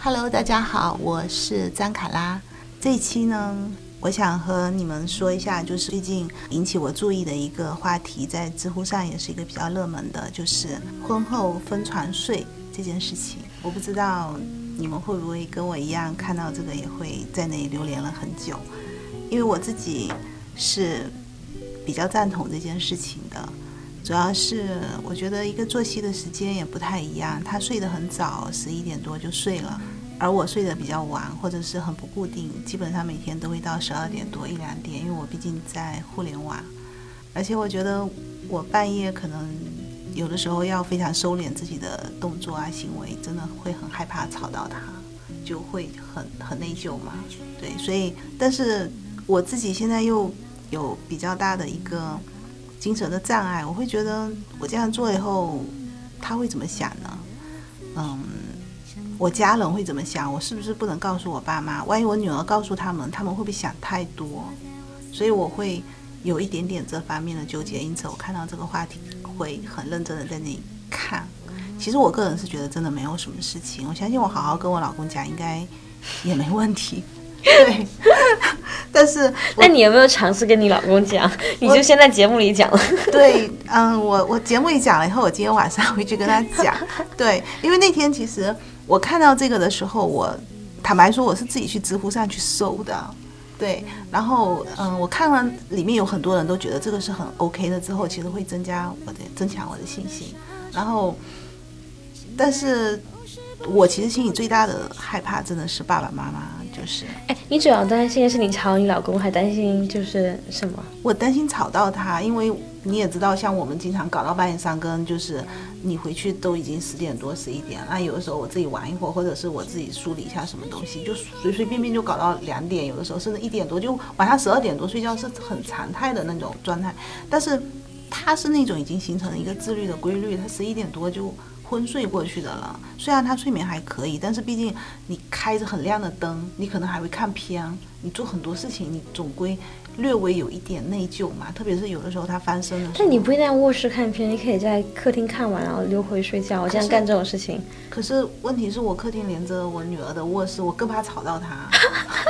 Hello，大家好，我是张卡拉。这一期呢，我想和你们说一下，就是最近引起我注意的一个话题，在知乎上也是一个比较热门的，就是婚后分床睡这件事情。我不知道你们会不会跟我一样，看到这个也会在那里流连了很久，因为我自己是比较赞同这件事情的。主要是我觉得一个作息的时间也不太一样，他睡得很早，十一点多就睡了，而我睡得比较晚，或者是很不固定，基本上每天都会到十二点多一两点，因为我毕竟在互联网，而且我觉得我半夜可能有的时候要非常收敛自己的动作啊行为，真的会很害怕吵到他，就会很很内疚嘛。对，所以但是我自己现在又有比较大的一个。精神的障碍，我会觉得我这样做以后，他会怎么想呢？嗯，我家人会怎么想？我是不是不能告诉我爸妈？万一我女儿告诉他们，他们会不会想太多？所以我会有一点点这方面的纠结。因此，我看到这个话题会很认真的在那里看。其实我个人是觉得真的没有什么事情，我相信我好好跟我老公讲，应该也没问题。对，但是那你有没有尝试跟你老公讲？你就先在节目里讲了。对，嗯，我我节目里讲了以后，我今天晚上回去跟他讲。对，因为那天其实我看到这个的时候，我坦白说我是自己去知乎上去搜的。对，然后嗯，我看了里面有很多人都觉得这个是很 OK 的，之后其实会增加我的增强我的信心。然后，但是我其实心里最大的害怕真的是爸爸妈妈。就是，哎，你主要担心的是你吵你老公，还担心就是什么？我担心吵到他，因为你也知道，像我们经常搞到半夜三更，就是你回去都已经十点多、十一点，那有的时候我自己玩一会儿，或者是我自己梳理一下什么东西，就随随便便就搞到两点，有的时候甚至一点多，就晚上十二点多睡觉是很常态的那种状态。但是他是那种已经形成了一个自律的规律，他十一点多就。昏睡过去的了，虽然他睡眠还可以，但是毕竟你开着很亮的灯，你可能还会看片，你做很多事情，你总归略微有一点内疚嘛。特别是有的时候他翻身的时候，但你不一定在卧室看片，你可以在客厅看完然后溜回睡觉。我经常干这种事情。可是问题是我客厅连着我女儿的卧室，我更怕吵到她。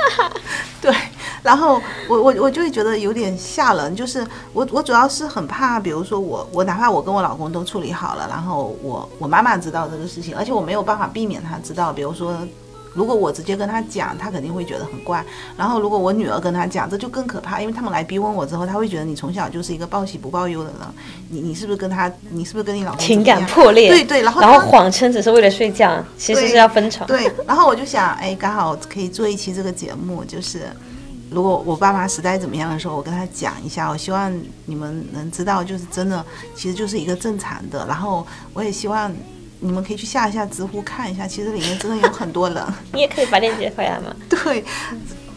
对。然后我我我就会觉得有点吓人，就是我我主要是很怕，比如说我我哪怕我跟我老公都处理好了，然后我我妈妈知道这个事情，而且我没有办法避免她知道。比如说，如果我直接跟她讲，她肯定会觉得很怪。然后如果我女儿跟她讲，这就更可怕，因为他们来逼问我之后，她会觉得你从小就是一个报喜不报忧的人，你你是不是跟她，你是不是跟你老公情感破裂？对对，然后然后谎称只是为了睡觉，其实是要分床。对，然后我就想，哎，刚好可以做一期这个节目，就是。如果我爸妈实在怎么样的时候，我跟他讲一下。我希望你们能知道，就是真的，其实就是一个正常的。然后我也希望你们可以去下一下知乎看一下，其实里面真的有很多人。你也可以把链接发来吗？对，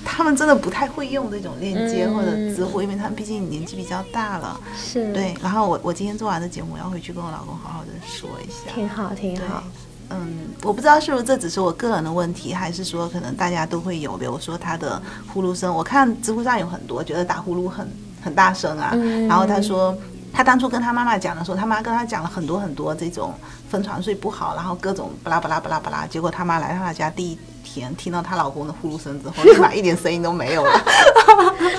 他们真的不太会用这种链接或者知乎，因为他们毕竟年纪比较大了。是。对，然后我我今天做完的节目，我要回去跟我老公好好的说一下。挺好，挺好。嗯，我不知道是不是这只是我个人的问题，还是说可能大家都会有，比如说他的呼噜声。我看知乎上有很多觉得打呼噜很很大声啊，然后他说他当初跟他妈妈讲的时候，他妈跟他讲了很多很多这种分床睡不好，然后各种巴拉巴拉巴拉巴拉，结果他妈来到他家第一。天听到她老公的呼噜声之后，立马一点声音都没有了。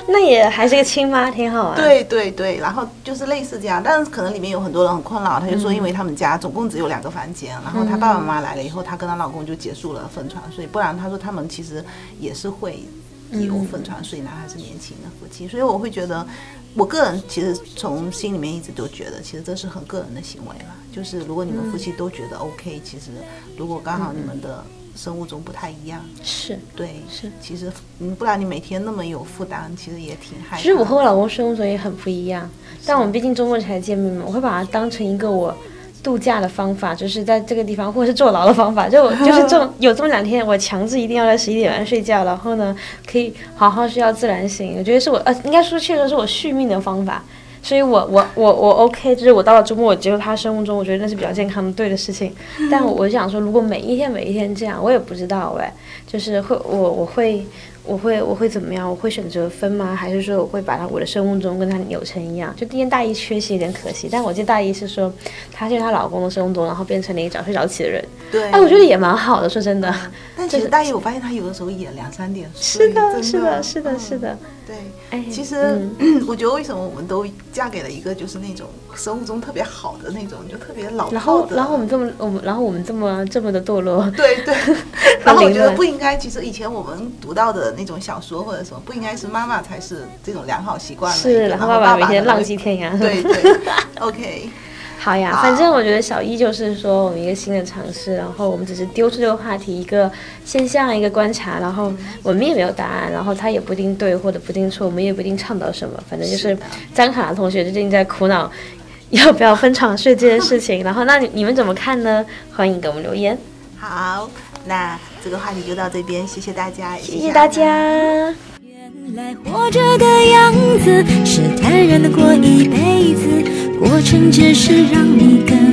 那也还是个亲妈，挺好啊。对对对，然后就是类似这样，但是可能里面有很多人很困扰。他就说，因为他们家总共只有两个房间，然后他爸爸妈妈来了以后，她跟她老公就结束了分床睡。不然他说他们其实也是会有分床睡，哪怕是年轻的夫妻。所以我会觉得，我个人其实从心里面一直都觉得，其实这是很个人的行为了。就是如果你们夫妻都觉得 OK，其实如果刚好你们的。生物钟不太一样，是对，是。其实，嗯，不然你每天那么有负担，其实也挺害。其实我和我老公生物钟也很不一样，但我们毕竟周末才见面嘛，我会把它当成一个我度假的方法，就是在这个地方，或者是坐牢的方法，就 就是这有这么两天，我强制一定要在十一点半睡觉，然后呢，可以好好睡觉，自然醒。我觉得是我呃，应该说确实是我续命的方法。所以我我我我 OK，就是我到了周末我接受他生物钟，我觉得那是比较健康的对的事情。但我想说，如果每一天每一天这样，我也不知道哎，就是会我我会。我会我会怎么样？我会选择分吗？还是说我会把他我的生物钟跟他扭成一样？就今天大一缺席有点可惜，但我记得大一是说她是她老公的生物钟，然后变成了一个早睡早起的人。对，哎，我觉得也蛮好的，说真的。但其实大一我发现她有的时候也两三点睡。是的，是的，是的，是的。对，哎，其实 我觉得为什么我们都嫁给了一个就是那种生物钟特别好的那种，就特别老然后，然后我们这么我们，然后我们这么这么的堕落。对对。然后我觉得不应该，其实以前我们读到的那种小说或者什么，不应该是妈妈才是这种良好习惯是，然后爸爸每天浪迹天涯。对对。OK。好呀，反正我觉得小一就是说我们一个新的尝试，然后我们只是丢出这个话题一个现象一个观察，然后我们也没有答案，然后他也不一定对或者不一定错，我们也不一定倡导什么，反正就是张卡拉同学最近在苦恼要不要分床睡这件事情，然后那你你们怎么看呢？欢迎给我们留言。好，那这个话题就到这边，谢谢大家，谢谢大家。原来活着的样子是坦然的过一辈子，过程只是让你更